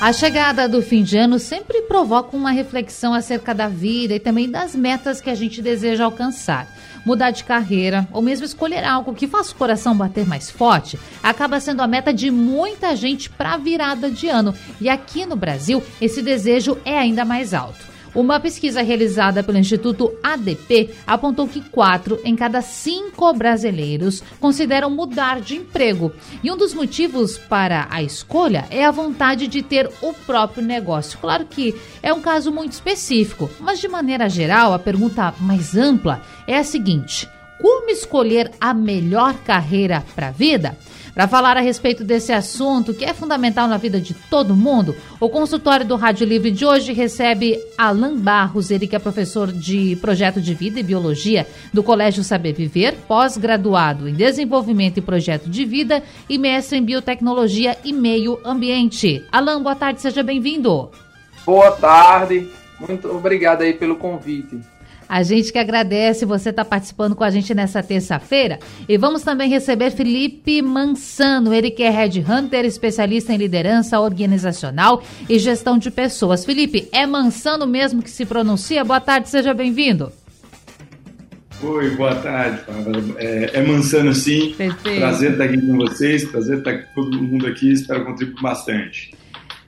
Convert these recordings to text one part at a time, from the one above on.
A chegada do fim de ano sempre provoca uma reflexão acerca da vida e também das metas que a gente deseja alcançar. Mudar de carreira ou mesmo escolher algo que faça o coração bater mais forte acaba sendo a meta de muita gente para a virada de ano. E aqui no Brasil, esse desejo é ainda mais alto. Uma pesquisa realizada pelo Instituto ADP apontou que quatro em cada cinco brasileiros consideram mudar de emprego. E um dos motivos para a escolha é a vontade de ter o próprio negócio. Claro que é um caso muito específico, mas de maneira geral, a pergunta mais ampla é a seguinte: como escolher a melhor carreira para a vida? Para falar a respeito desse assunto, que é fundamental na vida de todo mundo, o consultório do Rádio Livre de hoje recebe Alan Barros, ele que é professor de projeto de vida e biologia do Colégio Saber Viver, pós-graduado em desenvolvimento e projeto de vida e mestre em biotecnologia e meio ambiente. Alan, boa tarde, seja bem-vindo. Boa tarde, muito obrigado aí pelo convite. A gente que agradece você estar tá participando com a gente nessa terça-feira. E vamos também receber Felipe Mansano, ele que é Red Hunter, especialista em liderança organizacional e gestão de pessoas. Felipe, é Mansano mesmo que se pronuncia? Boa tarde, seja bem-vindo. Oi, boa tarde, é, é Mansano sim. Perfeito. Prazer estar aqui com vocês, prazer estar com todo mundo aqui, espero contribuir bastante.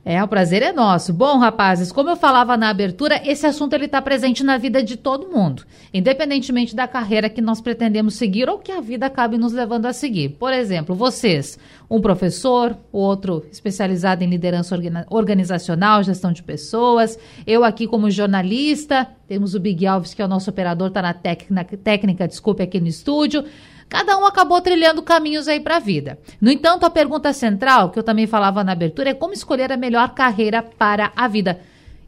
É, o prazer é nosso. Bom, rapazes, como eu falava na abertura, esse assunto ele está presente na vida de todo mundo, independentemente da carreira que nós pretendemos seguir ou que a vida acabe nos levando a seguir. Por exemplo, vocês, um professor, outro especializado em liderança organizacional, gestão de pessoas, eu aqui como jornalista, temos o Big Alves, que é o nosso operador, está na técnica, técnica, desculpe, aqui no estúdio. Cada um acabou trilhando caminhos aí para a vida. No entanto, a pergunta central, que eu também falava na abertura, é como escolher a melhor carreira para a vida.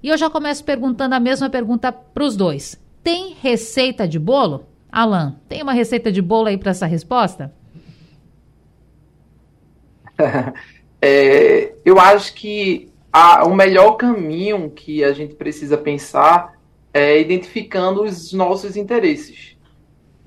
E eu já começo perguntando a mesma pergunta para os dois. Tem receita de bolo? Alan, tem uma receita de bolo aí para essa resposta? é, eu acho que a, o melhor caminho que a gente precisa pensar é identificando os nossos interesses.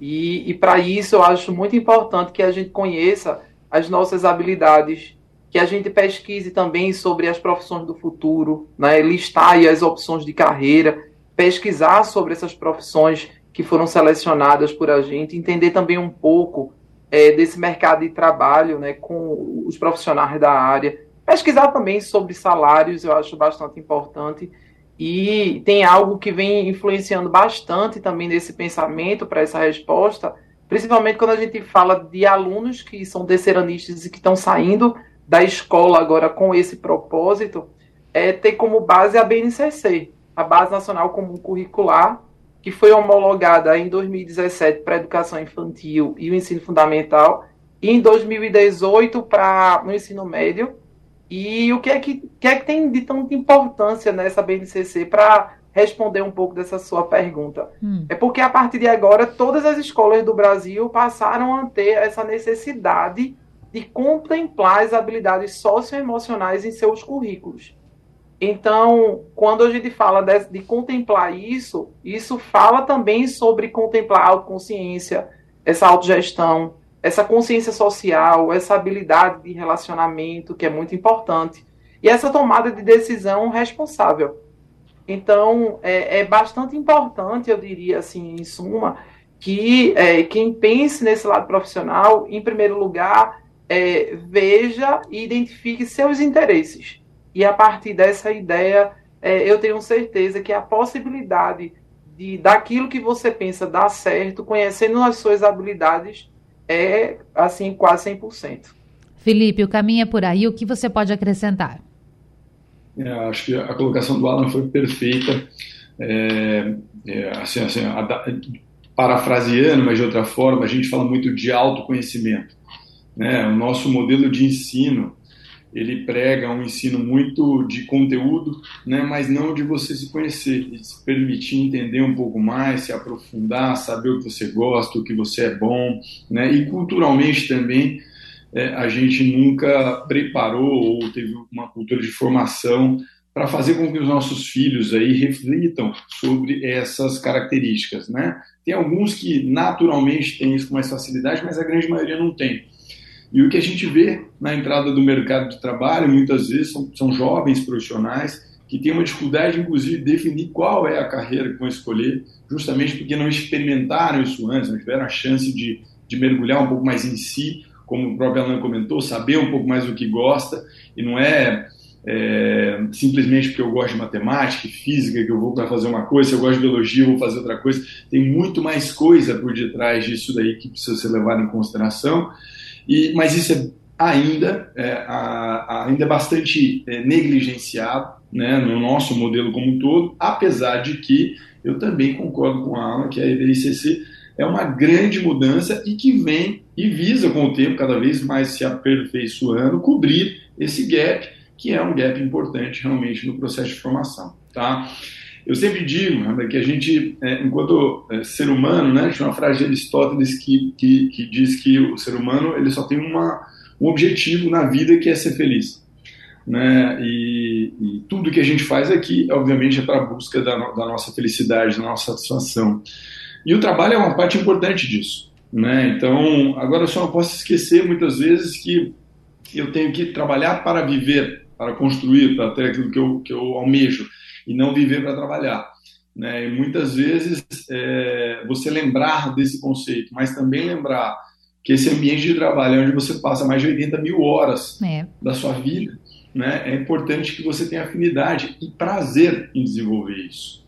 E, e para isso eu acho muito importante que a gente conheça as nossas habilidades, que a gente pesquise também sobre as profissões do futuro, né, listar as opções de carreira, pesquisar sobre essas profissões que foram selecionadas por a gente, entender também um pouco é, desse mercado de trabalho né, com os profissionais da área, pesquisar também sobre salários, eu acho bastante importante, e tem algo que vem influenciando bastante também nesse pensamento para essa resposta, principalmente quando a gente fala de alunos que são terceiranistas e que estão saindo da escola agora com esse propósito, é ter como base a BNCC, a Base Nacional Comum Curricular, que foi homologada em 2017 para a educação infantil e o ensino fundamental, e em 2018 para o ensino médio, e o que é que, que, é que tem de tanta importância nessa BNCC para responder um pouco dessa sua pergunta? Hum. É porque a partir de agora todas as escolas do Brasil passaram a ter essa necessidade de contemplar as habilidades socioemocionais em seus currículos. Então, quando a gente fala de, de contemplar isso, isso fala também sobre contemplar a autoconsciência, essa autogestão, essa consciência social, essa habilidade de relacionamento, que é muito importante, e essa tomada de decisão responsável. Então, é, é bastante importante, eu diria assim, em suma, que é, quem pense nesse lado profissional, em primeiro lugar, é, veja e identifique seus interesses. E a partir dessa ideia, é, eu tenho certeza que a possibilidade de daquilo que você pensa dar certo, conhecendo as suas habilidades, é assim quase 100%. Felipe, o caminho é por aí. O que você pode acrescentar? É, acho que a colocação do Alan foi perfeita. É, é, assim, assim, a, parafraseando, mas de outra forma, a gente fala muito de autoconhecimento. Né? O nosso modelo de ensino ele prega um ensino muito de conteúdo, né, mas não de você se conhecer, de se permitir entender um pouco mais, se aprofundar, saber o que você gosta, o que você é bom, né, e culturalmente também é, a gente nunca preparou ou teve uma cultura de formação para fazer com que os nossos filhos aí reflitam sobre essas características, né? Tem alguns que naturalmente têm isso com mais facilidade, mas a grande maioria não tem. E o que a gente vê na entrada do mercado de trabalho, muitas vezes, são, são jovens profissionais que têm uma dificuldade, inclusive, de definir qual é a carreira que vão escolher, justamente porque não experimentaram isso antes, não tiveram a chance de, de mergulhar um pouco mais em si, como o próprio Alan comentou, saber um pouco mais do que gosta, e não é, é simplesmente porque eu gosto de matemática e física que eu vou para fazer uma coisa, se eu gosto de biologia eu vou fazer outra coisa. Tem muito mais coisa por detrás disso daí que precisa ser levado em consideração. E, mas isso é ainda, é, a, ainda é bastante é, negligenciado né, no nosso modelo como um todo, apesar de que eu também concordo com a Alan que a IBCC é uma grande mudança e que vem e visa com o tempo cada vez mais se aperfeiçoando, cobrir esse gap, que é um gap importante realmente no processo de formação. Tá? Eu sempre digo né, que a gente, é, enquanto é, ser humano, né, tinha uma frase de Aristóteles que, que, que, diz que o ser humano ele só tem uma, um objetivo na vida que é ser feliz. Né? E, e tudo que a gente faz aqui, obviamente, é para a busca da, da, nossa felicidade, da nossa satisfação. E o trabalho é uma parte importante disso. Né? Então, agora eu só não posso esquecer muitas vezes que eu tenho que trabalhar para viver, para construir, para ter aquilo que eu, que eu almejo e não viver para trabalhar. Né? E muitas vezes é, você lembrar desse conceito, mas também lembrar que esse ambiente de trabalho é onde você passa mais de 80 mil horas é. da sua vida, né? é importante que você tenha afinidade e prazer em desenvolver isso.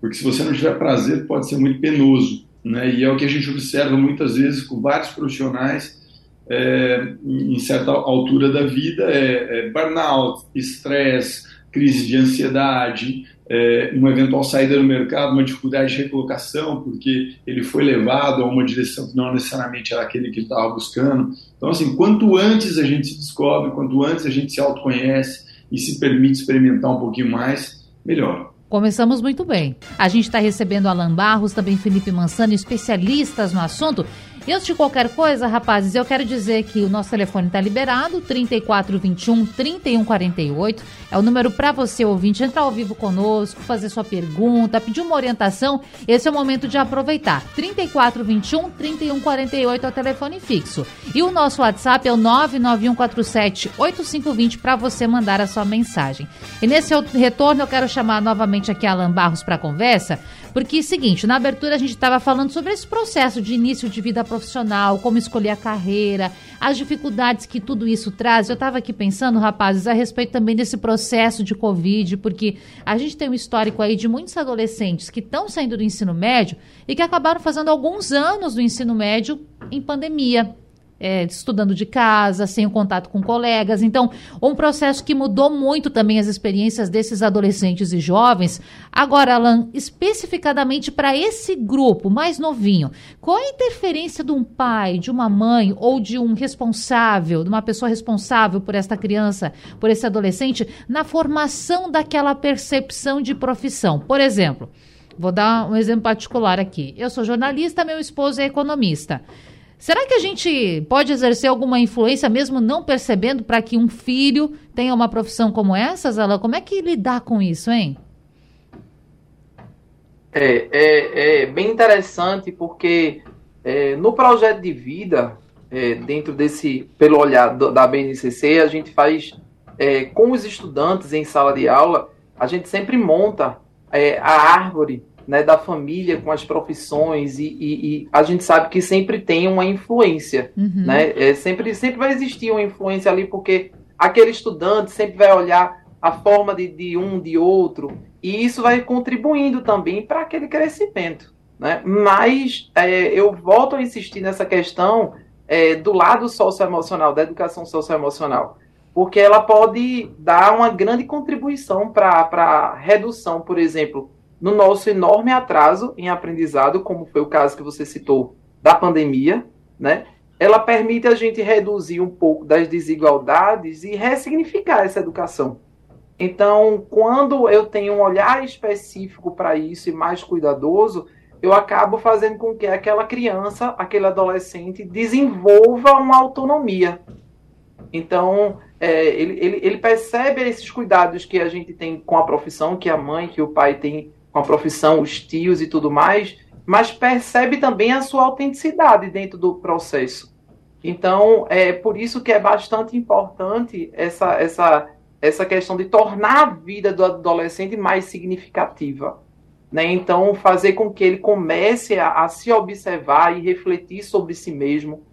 Porque se você não tiver prazer, pode ser muito penoso. Né? E é o que a gente observa muitas vezes com vários profissionais é, em certa altura da vida, é, é burnout, estresse, crise de ansiedade, é, uma eventual saída no mercado, uma dificuldade de recolocação, porque ele foi levado a uma direção que não necessariamente era aquele que ele estava buscando. Então, assim, quanto antes a gente se descobre, quanto antes a gente se autoconhece e se permite experimentar um pouquinho mais, melhor. Começamos muito bem. A gente está recebendo Alan Barros, também Felipe Mansano, especialistas no assunto. E antes de qualquer coisa, rapazes, eu quero dizer que o nosso telefone está liberado, 3421 3148. É o número para você, ouvinte, entrar ao vivo conosco, fazer sua pergunta, pedir uma orientação. Esse é o momento de aproveitar. 3421 3148 é o telefone fixo. E o nosso WhatsApp é o 99147 8520 para você mandar a sua mensagem. E nesse retorno eu quero chamar novamente aqui a Alan Barros para conversa, porque é seguinte, na abertura a gente estava falando sobre esse processo de início de vida profissional, como escolher a carreira, as dificuldades que tudo isso traz. Eu estava aqui pensando, rapazes, a respeito também desse processo de Covid, porque a gente tem um histórico aí de muitos adolescentes que estão saindo do ensino médio e que acabaram fazendo alguns anos do ensino médio em pandemia é, estudando de casa, sem o contato com colegas. Então, um processo que mudou muito também as experiências desses adolescentes e jovens. Agora, Alan, especificadamente para esse grupo mais novinho, qual a interferência de um pai, de uma mãe ou de um responsável, de uma pessoa responsável por esta criança, por esse adolescente, na formação daquela percepção de profissão? Por exemplo, vou dar um exemplo particular aqui. Eu sou jornalista, meu esposo é economista. Será que a gente pode exercer alguma influência, mesmo não percebendo, para que um filho tenha uma profissão como essa, Zala? Como é que lidar com isso, hein? É, é, é bem interessante porque é, no projeto de vida, é, dentro desse, pelo olhar do, da BNCC, a gente faz é, com os estudantes em sala de aula, a gente sempre monta é, a árvore né, da família com as profissões e, e, e, a gente sabe que sempre tem uma influência, uhum. né? É, sempre, sempre vai existir uma influência ali porque aquele estudante sempre vai olhar a forma de, de um, de outro e isso vai contribuindo também para aquele crescimento, né? Mas é, eu volto a insistir nessa questão é, do lado socioemocional, da educação socioemocional, porque ela pode dar uma grande contribuição para a redução, por exemplo, no nosso enorme atraso em aprendizado, como foi o caso que você citou da pandemia, né? ela permite a gente reduzir um pouco das desigualdades e ressignificar essa educação. Então, quando eu tenho um olhar específico para isso e mais cuidadoso, eu acabo fazendo com que aquela criança, aquele adolescente, desenvolva uma autonomia. Então, é, ele, ele, ele, percebe esses cuidados que a gente tem com a profissão, que a mãe, que o pai tem com a profissão, os tios e tudo mais, mas percebe também a sua autenticidade dentro do processo. Então, é por isso que é bastante importante essa, essa, essa questão de tornar a vida do adolescente mais significativa. Né? Então, fazer com que ele comece a, a se observar e refletir sobre si mesmo,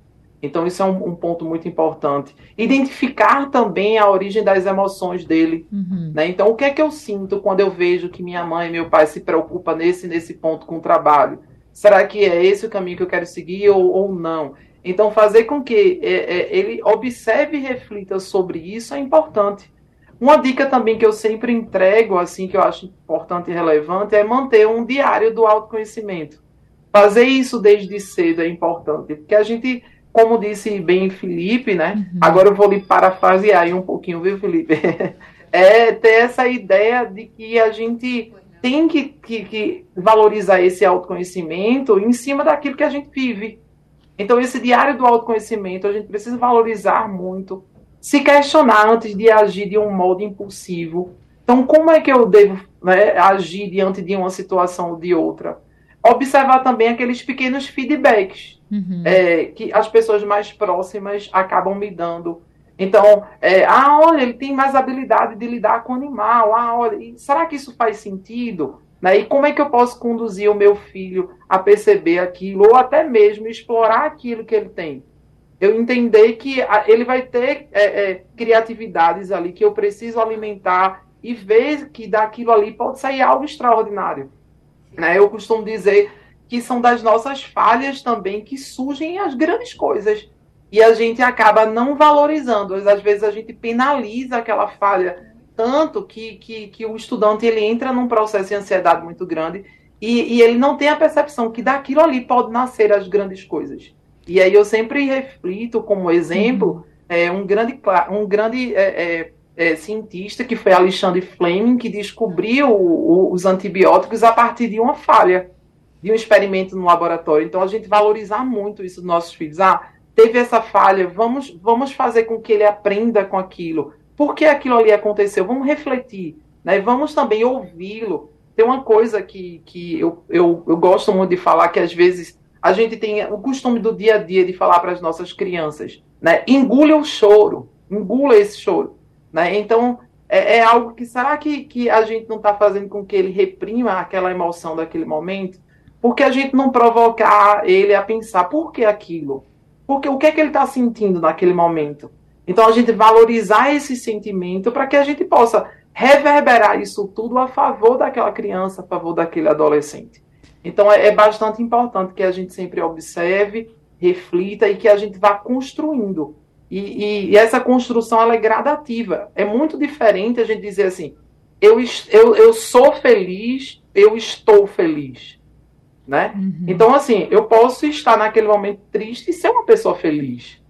então, isso é um, um, ponto muito importante. Identificar também a origem das emoções dele. Uhum. Né? Então, o que é que eu sinto quando eu vejo que minha mãe e meu pai se preocupam nesse nesse ponto com o trabalho? Será que é esse o caminho que eu quero seguir ou, ou não? Então, fazer com que é, é, ele observe e reflita sobre isso é importante. Uma dica também que eu sempre entrego, assim, que eu acho importante e relevante, é manter um diário do autoconhecimento. Fazer isso desde cedo é importante, porque a gente como disse bem Felipe, né? Uhum. Agora eu vou lhe parafrasear aí um pouquinho, viu, Felipe? é ter essa ideia de que a gente tem que, que, que, valorizar esse autoconhecimento em cima daquilo que a gente vive. Então, esse diário do autoconhecimento, a gente precisa valorizar muito, se questionar antes de agir de um modo impulsivo. Então, como é que eu devo né, agir diante de uma situação ou de outra? Observar também aqueles pequenos feedbacks uhum. é, que as pessoas mais próximas acabam me dando. Então, é, ah, olha, ele tem mais habilidade de lidar com o animal. Ah, olha, será que isso faz sentido? Né? E como é que eu posso conduzir o meu filho a perceber aquilo, ou até mesmo explorar aquilo que ele tem? Eu entender que ele vai ter é, é, criatividades ali que eu preciso alimentar e ver que daquilo ali pode sair algo extraordinário. Né? Eu costumo dizer que são das nossas falhas também que surgem as grandes coisas. E a gente acaba não valorizando. Às vezes a gente penaliza aquela falha tanto que, que, que o estudante ele entra num processo de ansiedade muito grande e, e ele não tem a percepção que daquilo ali pode nascer as grandes coisas. E aí eu sempre reflito como exemplo é, um grande, um grande é, é, é cientista que foi Alexandre Fleming que descobriu o, os antibióticos a partir de uma falha de um experimento no laboratório. Então, a gente valorizar muito isso dos nossos filhos. Ah, teve essa falha, vamos, vamos fazer com que ele aprenda com aquilo. Por que aquilo ali aconteceu? Vamos refletir. Né? Vamos também ouvi-lo. Tem uma coisa que, que eu, eu, eu gosto muito de falar, que às vezes a gente tem o costume do dia a dia de falar para as nossas crianças, né? Engula o choro, engula esse choro, né? Então, é, é algo que, será que, que a gente não está fazendo com que ele reprima aquela emoção daquele momento? Porque a gente não provocar ele a pensar por que aquilo? Porque o que é que ele está sentindo naquele momento? Então a gente valorizar esse sentimento para que a gente possa reverberar isso tudo a favor daquela criança, a favor daquele adolescente. Então é, é bastante importante que a gente sempre observe, reflita e que a gente vá construindo. E, e, e essa construção ela é gradativa. É muito diferente a gente dizer assim: eu, eu, eu sou feliz, eu estou feliz né? Uhum. Então, assim, eu posso estar naquele momento triste e ser uma pessoa feliz.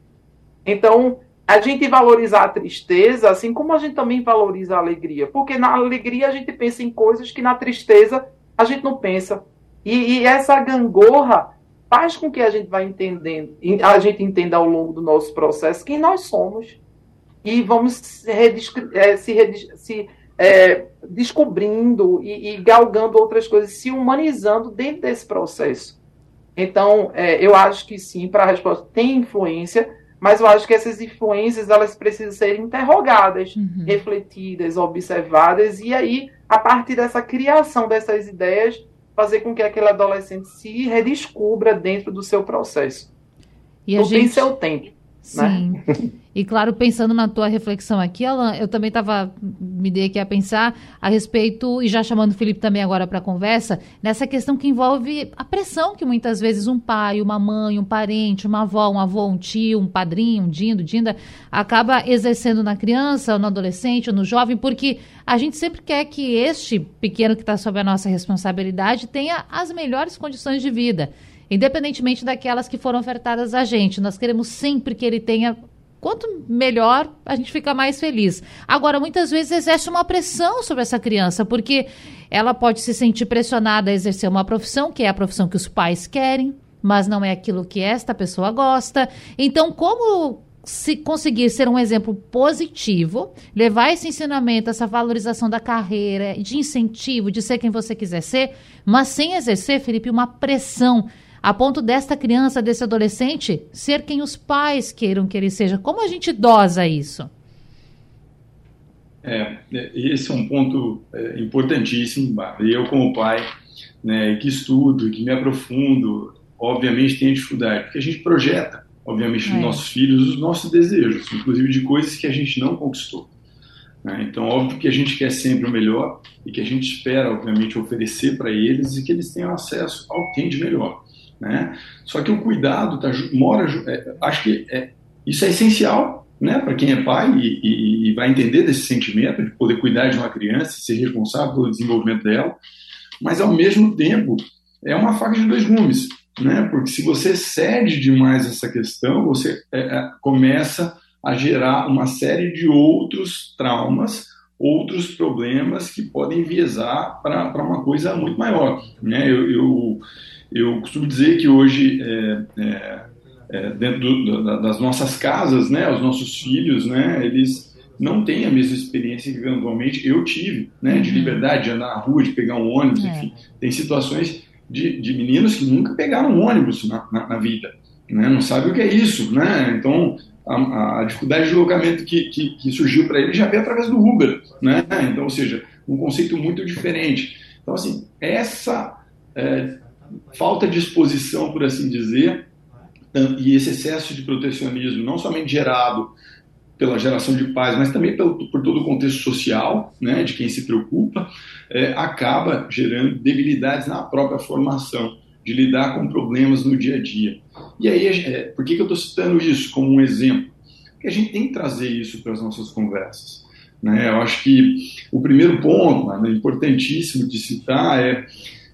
Então, a gente valorizar a tristeza, assim como a gente também valoriza a alegria. Porque na alegria a gente pensa em coisas que na tristeza a gente não pensa. E, e essa gangorra faz com que a gente vá entendendo, a gente entenda ao longo do nosso processo quem nós somos. E vamos se, é, se, se é, descobrindo e, e, galgando outras coisas, se humanizando dentro desse processo. Então, é, eu acho que sim, para a resposta tem influência, mas eu acho que essas influências elas precisam ser interrogadas, uhum. refletidas, observadas, e aí, a partir dessa criação dessas ideias, fazer com que aquele adolescente se redescubra dentro do seu processo. E Tudo a gente... tem seu tempo. Né? Sim. Né? E claro, pensando na tua reflexão aqui, Alan, eu também estava me dei aqui a pensar a respeito e já chamando o Felipe também agora para a conversa nessa questão que envolve a pressão que muitas vezes um pai, uma mãe, um parente, uma avó, um avô, um tio, um padrinho, um dindo, dinda acaba exercendo na criança, ou no adolescente, ou no jovem, porque a gente sempre quer que este pequeno que está sob a nossa responsabilidade tenha as melhores condições de vida independentemente daquelas que foram ofertadas a gente. Nós queremos sempre que ele tenha quanto melhor, a gente fica mais feliz. Agora, muitas vezes exerce uma pressão sobre essa criança, porque ela pode se sentir pressionada a exercer uma profissão, que é a profissão que os pais querem, mas não é aquilo que esta pessoa gosta. Então, como se conseguir ser um exemplo positivo, levar esse ensinamento, essa valorização da carreira, de incentivo, de ser quem você quiser ser, mas sem exercer, Felipe, uma pressão a ponto desta criança, desse adolescente, ser quem os pais queiram que ele seja. Como a gente dosa isso? É, esse é um ponto é, importantíssimo. Eu, como pai, né, que estudo, que me aprofundo, obviamente tenho dificuldade, porque a gente projeta, obviamente, é. nos nossos filhos os nossos desejos, inclusive de coisas que a gente não conquistou. Né? Então, óbvio que a gente quer sempre o melhor e que a gente espera, obviamente, oferecer para eles e que eles tenham acesso ao que tem de melhor. Né? Só que o cuidado tá, mora, é, acho que é, isso é essencial né, para quem é pai e, e, e, vai entender desse sentimento de poder cuidar de uma criança, ser responsável pelo desenvolvimento dela, mas ao mesmo tempo é uma faca de dois gumes, né? Porque se você cede demais essa questão, você é, é começa a gerar uma série de outros traumas, outros problemas que podem enviesar para uma coisa muito maior, né? eu, eu eu costumo dizer que hoje, é, é, é, dentro do, das nossas casas, né, os nossos filhos, né, eles não têm a mesma experiência que eventualmente eu tive, né, de uhum. liberdade, de andar na rua, de pegar um ônibus, é. enfim. Tem situações de, de meninos que nunca pegaram um ônibus na, na, na vida, né, não sabem o que é isso, né, então a, a dificuldade de deslocamento que, que, que surgiu para ele já veio através do Uber, né, então, ou seja, um conceito muito diferente. Então, assim, essa é, falta de exposição, por assim dizer, e esse excesso de protecionismo, não somente gerado pela geração de pais, mas também pelo, por todo o contexto social, né, de quem se preocupa, é, acaba gerando debilidades na própria formação, de lidar com problemas no dia a dia. E aí, é, por que, que eu estou citando isso como um exemplo? Porque a gente tem que trazer isso para as nossas conversas. Né? Eu acho que o primeiro ponto, importantíssimo de citar, é,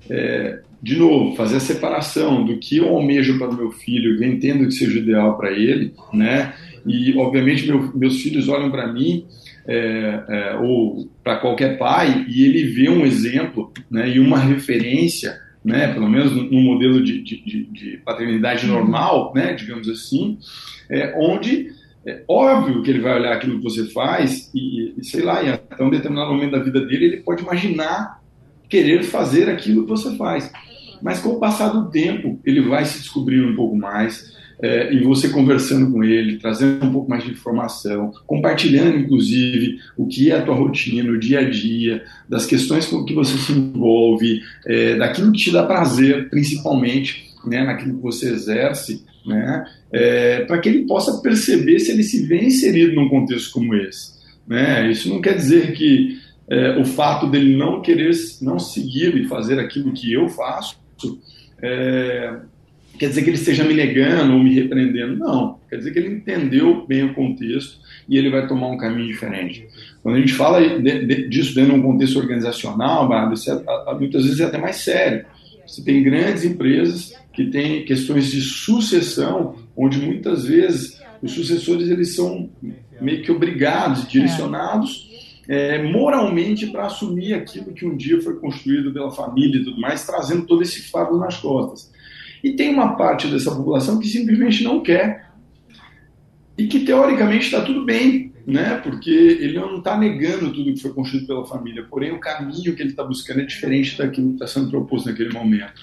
é de novo, fazer a separação do que eu almejo para o meu filho, eu entendo que seja ideal para ele, né? E, obviamente, meu, meus filhos olham para mim, é, é, ou para qualquer pai, e ele vê um exemplo né, e uma referência, né, pelo menos no modelo de, de, de paternidade uhum. normal, né, digamos assim, é, onde é óbvio que ele vai olhar aquilo que você faz e, e, sei lá, em até um determinado momento da vida dele, ele pode imaginar querer fazer aquilo que você faz. Mas com o passar do tempo, ele vai se descobrindo um pouco mais, é, e você conversando com ele, trazendo um pouco mais de informação, compartilhando, inclusive, o que é a tua rotina, o dia a dia, das questões com que você se envolve, é, daquilo que te dá prazer, principalmente, né, naquilo que você exerce, né, é, para que ele possa perceber se ele se vê inserido num contexto como esse. Né? Isso não quer dizer que é, o fato dele não querer, não seguir e fazer aquilo que eu faço, é, quer dizer que ele esteja me negando ou me repreendendo. Não. Quer dizer que ele entendeu bem o contexto e ele vai tomar um caminho diferente. Quando a gente fala de, de, disso dentro de um contexto organizacional, isso é, muitas vezes é até mais sério. Você tem grandes empresas que têm questões de sucessão, onde muitas vezes os sucessores eles são meio que obrigados, direcionados é, moralmente para assumir aquilo que um dia foi construído pela família e tudo mais, trazendo todo esse fardo nas costas. E tem uma parte dessa população que simplesmente não quer e que teoricamente está tudo bem, né? Porque ele não está negando tudo que foi construído pela família, porém o caminho que ele está buscando é diferente daquilo que está sendo proposto naquele momento.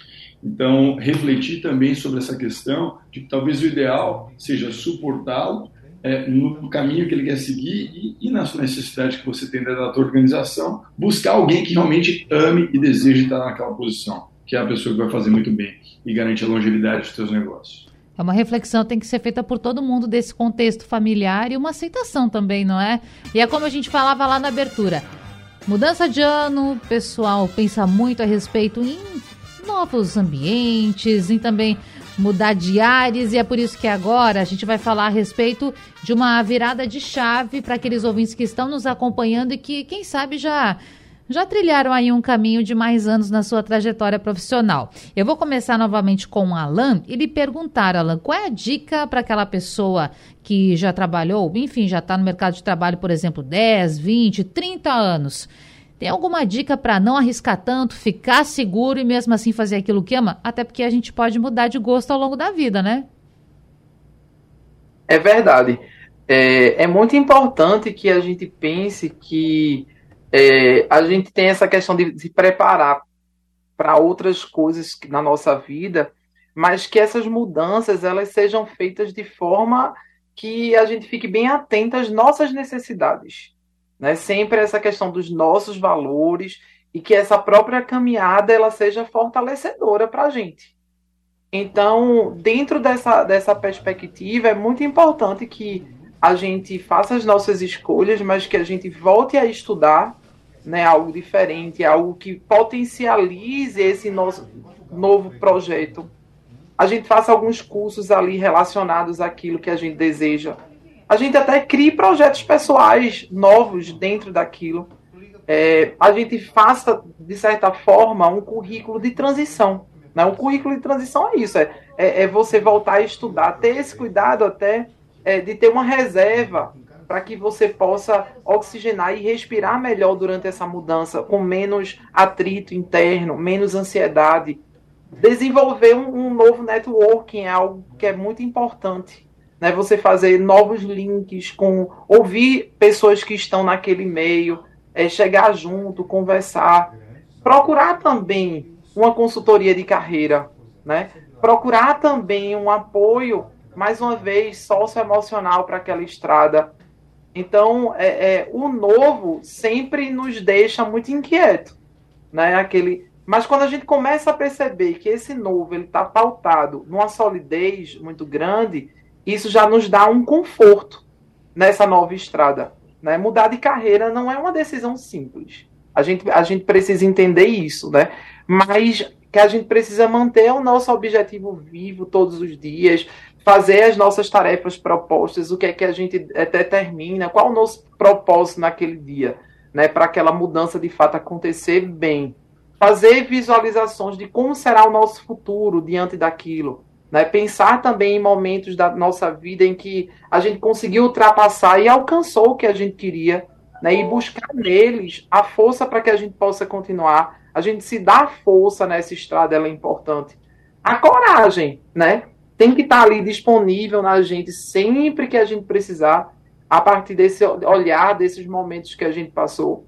Então, refletir também sobre essa questão de que talvez o ideal seja suportá-lo é, no caminho que ele quer seguir e, e na sua necessidade que você tem da tua organização, buscar alguém que realmente ame e deseje estar naquela posição, que é a pessoa que vai fazer muito bem e garantir a longevidade dos seus negócios. É uma reflexão que tem que ser feita por todo mundo desse contexto familiar e uma aceitação também, não é? E é como a gente falava lá na abertura. Mudança de ano, o pessoal pensa muito a respeito em novos ambientes, em também mudar de ares, e é por isso que agora a gente vai falar a respeito de uma virada de chave para aqueles ouvintes que estão nos acompanhando e que, quem sabe, já já trilharam aí um caminho de mais anos na sua trajetória profissional. Eu vou começar novamente com o Alan e lhe perguntar, Alan, qual é a dica para aquela pessoa que já trabalhou, enfim, já está no mercado de trabalho, por exemplo, 10, 20, 30 anos? Tem alguma dica para não arriscar tanto, ficar seguro e mesmo assim fazer aquilo que ama? Até porque a gente pode mudar de gosto ao longo da vida, né? É verdade. É, é muito importante que a gente pense que é, a gente tem essa questão de se preparar para outras coisas na nossa vida, mas que essas mudanças elas sejam feitas de forma que a gente fique bem atento às nossas necessidades, né? Sempre essa questão dos nossos valores e que essa própria caminhada ela seja fortalecedora para a gente. Então, dentro dessa, dessa perspectiva, é muito importante que a gente faça as nossas escolhas, mas que a gente volte a estudar né, algo diferente, algo que potencialize esse nosso novo projeto. A gente faça alguns cursos ali relacionados àquilo que a gente deseja. A gente até crie projetos pessoais novos dentro daquilo. É, a gente faça, de certa forma, um currículo de transição. Né? Um currículo de transição é isso, é, é, é você voltar a estudar, ter esse cuidado até é, de ter uma reserva para que você possa oxigenar e respirar melhor durante essa mudança, com menos atrito interno, menos ansiedade. Desenvolver um, um novo networking é algo que é muito importante. Né? Você fazer novos links, com ouvir pessoas que estão naquele meio, é, chegar junto, conversar. Procurar também uma consultoria de carreira, né? procurar também um apoio mais uma vez, socioemocional para aquela estrada. Então, é, é, o novo sempre nos deixa muito inquieto, né? Aquele, mas quando a gente começa a perceber que esse novo ele está pautado numa solidez muito grande, isso já nos dá um conforto nessa nova estrada. Né? Mudar de carreira não é uma decisão simples. A gente, a gente precisa entender isso, né? Mas que a gente precisa manter o nosso objetivo vivo todos os dias, fazer as nossas tarefas propostas, o que é que a gente determina, qual o nosso propósito naquele dia, né, para aquela mudança de fato acontecer bem. Fazer visualizações de como será o nosso futuro diante daquilo. Né? Pensar também em momentos da nossa vida em que a gente conseguiu ultrapassar e alcançou o que a gente queria, né? e buscar neles a força para que a gente possa continuar. A gente se dá força nessa estrada, ela é importante. A coragem, né? Tem que estar ali disponível na gente sempre que a gente precisar, a partir desse olhar, desses momentos que a gente passou.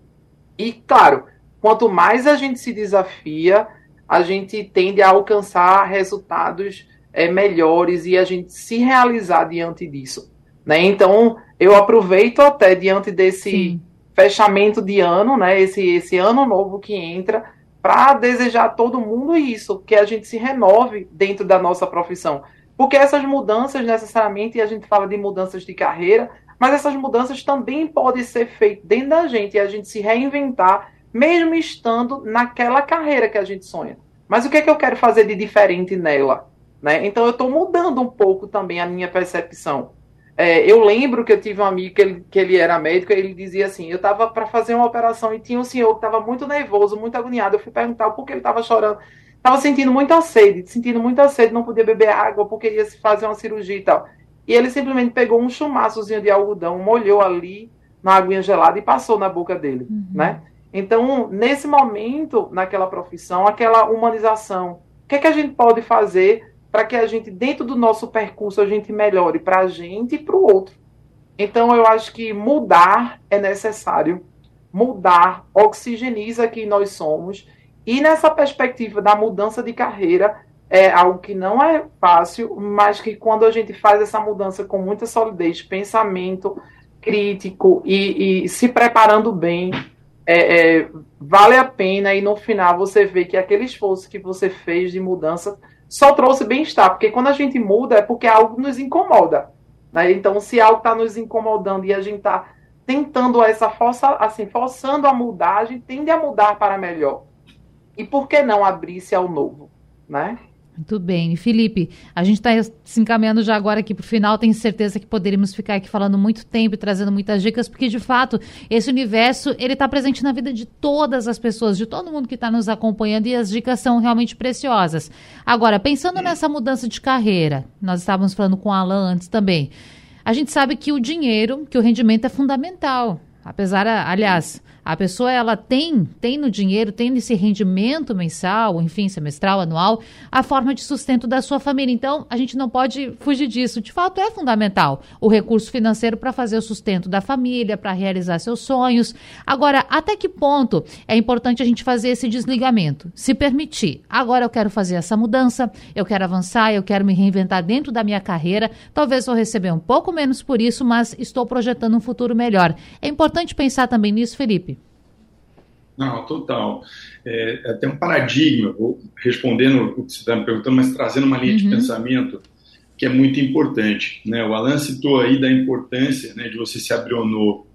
E, claro, quanto mais a gente se desafia, a gente tende a alcançar resultados é, melhores e a gente se realizar diante disso. Né? Então, eu aproveito até diante desse Sim. fechamento de ano, né? esse, esse ano novo que entra, para desejar a todo mundo isso, que a gente se renove dentro da nossa profissão. Porque essas mudanças, necessariamente, a gente fala de mudanças de carreira, mas essas mudanças também podem ser feitas dentro da gente e a gente se reinventar, mesmo estando naquela carreira que a gente sonha. Mas o que é que eu quero fazer de diferente nela? Né? Então eu estou mudando um pouco também a minha percepção. É, eu lembro que eu tive um amigo que ele, que ele era médico e ele dizia assim: eu estava para fazer uma operação e tinha um senhor que estava muito nervoso, muito agoniado. Eu fui perguntar por que ele estava chorando. Estava sentindo muita sede, sentindo muita sede, não podia beber água porque ia se fazer uma cirurgia e tal. E ele simplesmente pegou um chumaçozinho de algodão, molhou ali na aguinha gelada e passou na boca dele, uhum. né? Então, nesse momento, naquela profissão, aquela humanização, o que é que a gente pode fazer para que a gente, dentro do nosso percurso, a gente melhore para a gente e para o outro? Então, eu acho que mudar é necessário. Mudar oxigeniza quem nós somos e nessa perspectiva da mudança de carreira, é algo que não é fácil, mas que quando a gente faz essa mudança com muita solidez, pensamento crítico e, e se preparando bem, é, é, vale a pena e no final você vê que aquele esforço que você fez de mudança só trouxe bem-estar, porque quando a gente muda é porque algo nos incomoda. Né? Então, se algo está nos incomodando e a gente está tentando essa força, assim, forçando a mudar, a gente tende a mudar para melhor. E por que não abrir-se ao novo, né? Muito bem. Felipe, a gente está se encaminhando já agora aqui para o final. Tenho certeza que poderíamos ficar aqui falando muito tempo e trazendo muitas dicas, porque de fato esse universo ele está presente na vida de todas as pessoas, de todo mundo que está nos acompanhando e as dicas são realmente preciosas. Agora, pensando nessa mudança de carreira, nós estávamos falando com o Alan antes também. A gente sabe que o dinheiro, que o rendimento é fundamental. Apesar, aliás, a pessoa ela tem, tem no dinheiro, tem nesse rendimento mensal, enfim, semestral, anual, a forma de sustento da sua família. Então, a gente não pode fugir disso. De fato, é fundamental o recurso financeiro para fazer o sustento da família, para realizar seus sonhos. Agora, até que ponto é importante a gente fazer esse desligamento? Se permitir. Agora eu quero fazer essa mudança, eu quero avançar, eu quero me reinventar dentro da minha carreira. Talvez vou receber um pouco menos por isso, mas estou projetando um futuro melhor. É importante pensar também nisso, Felipe. Não, total. É, é até um paradigma, vou respondendo o que você está me perguntando, mas trazendo uma linha uhum. de pensamento que é muito importante. Né? O Alan citou aí da importância né, de você se abrir ao novo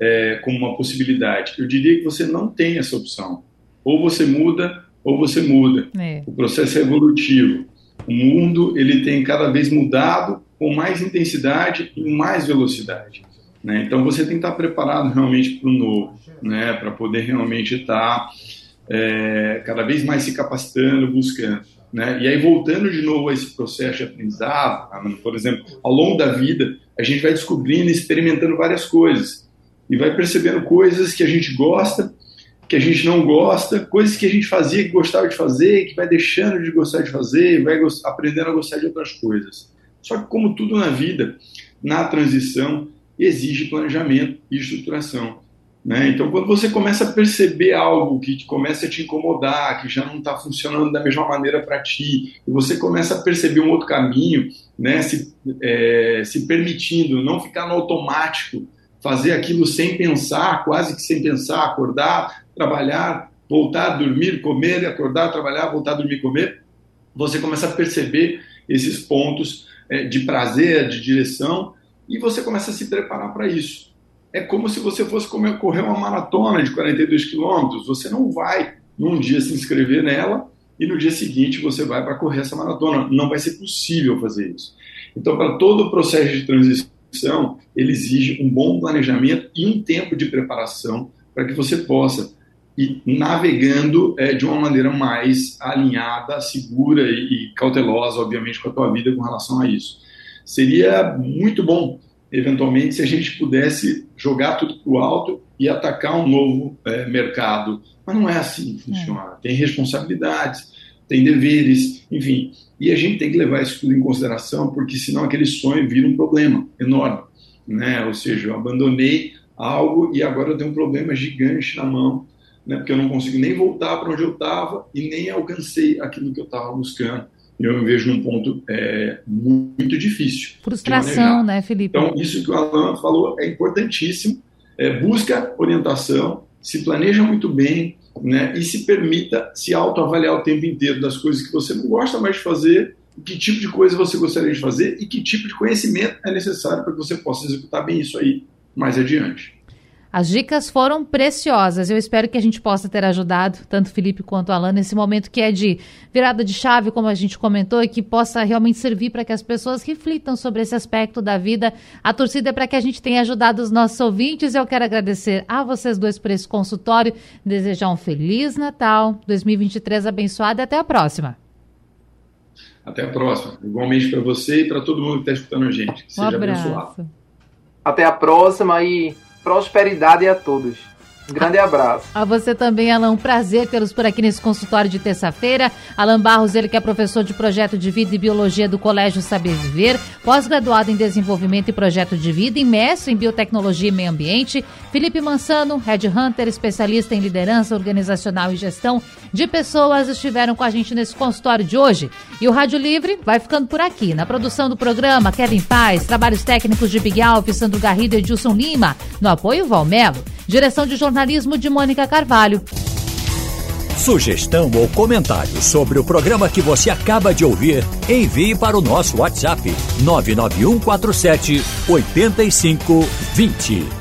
é, como uma possibilidade. Eu diria que você não tem essa opção. Ou você muda, ou você muda. É. O processo é evolutivo. O mundo ele tem cada vez mudado com mais intensidade e mais velocidade. Né? Então você tem que estar preparado realmente para o novo, né? para poder realmente estar é, cada vez mais se capacitando, buscando. Né? E aí, voltando de novo a esse processo de aprendizado, por exemplo, ao longo da vida, a gente vai descobrindo e experimentando várias coisas. E vai percebendo coisas que a gente gosta, que a gente não gosta, coisas que a gente fazia que gostava de fazer, que vai deixando de gostar de fazer, vai aprendendo a gostar de outras coisas. Só que, como tudo na vida, na transição, exige planejamento e estruturação. Né? Então, quando você começa a perceber algo que começa a te incomodar, que já não está funcionando da mesma maneira para ti, e você começa a perceber um outro caminho, né? se, é, se permitindo não ficar no automático, fazer aquilo sem pensar, quase que sem pensar, acordar, trabalhar, voltar, dormir, comer, acordar, trabalhar, voltar, dormir, comer, você começa a perceber esses pontos é, de prazer, de direção, e você começa a se preparar para isso. É como se você fosse correr uma maratona de 42 quilômetros. Você não vai num dia se inscrever nela e no dia seguinte você vai para correr essa maratona. Não vai ser possível fazer isso. Então, para todo o processo de transição, ele exige um bom planejamento e um tempo de preparação para que você possa ir navegando é, de uma maneira mais alinhada, segura e, e cautelosa, obviamente, com a tua vida com relação a isso. Seria muito bom, eventualmente, se a gente pudesse jogar tudo para o alto e atacar um novo é, mercado. Mas não é assim que funciona. É. Tem responsabilidades, tem deveres, enfim. E a gente tem que levar isso tudo em consideração, porque senão aquele sonho vira um problema enorme. Né? Ou seja, eu abandonei algo e agora eu tenho um problema gigante na mão, né? porque eu não consigo nem voltar para onde eu estava e nem alcancei aquilo que eu estava buscando eu me vejo num ponto é, muito difícil. Frustração, né, Felipe? Então, isso que o Alan falou é importantíssimo. É, busca orientação, se planeja muito bem né, e se permita se autoavaliar o tempo inteiro das coisas que você não gosta mais de fazer, que tipo de coisa você gostaria de fazer e que tipo de conhecimento é necessário para que você possa executar bem isso aí mais adiante. As dicas foram preciosas. Eu espero que a gente possa ter ajudado tanto Felipe quanto Alan nesse momento que é de virada de chave, como a gente comentou, e que possa realmente servir para que as pessoas reflitam sobre esse aspecto da vida. A torcida é para que a gente tenha ajudado os nossos ouvintes. Eu quero agradecer a vocês dois por esse consultório, desejar um feliz Natal, 2023 abençoado e até a próxima. Até a próxima. Igualmente para você e para todo mundo que está escutando a gente. Que um seja abraço. abençoado. Até a próxima e prosperidade a todos. Grande abraço. A você também, Alan. Um prazer tê-los por aqui nesse consultório de terça-feira. Alan Barros, ele que é professor de projeto de vida e biologia do Colégio Saber Viver, pós-graduado em desenvolvimento e projeto de vida e mestre em biotecnologia e meio ambiente. Felipe Mansano, Red Hunter, especialista em liderança organizacional e gestão de pessoas, estiveram com a gente nesse consultório de hoje. E o Rádio Livre vai ficando por aqui. Na produção do programa, Kevin Paz, trabalhos técnicos de Big Alves, Sandro Garrido e Edilson Lima. No apoio, Valmelo. Direção de jornalismo de Mônica Carvalho. Sugestão ou comentário sobre o programa que você acaba de ouvir, envie para o nosso WhatsApp 99147 8520.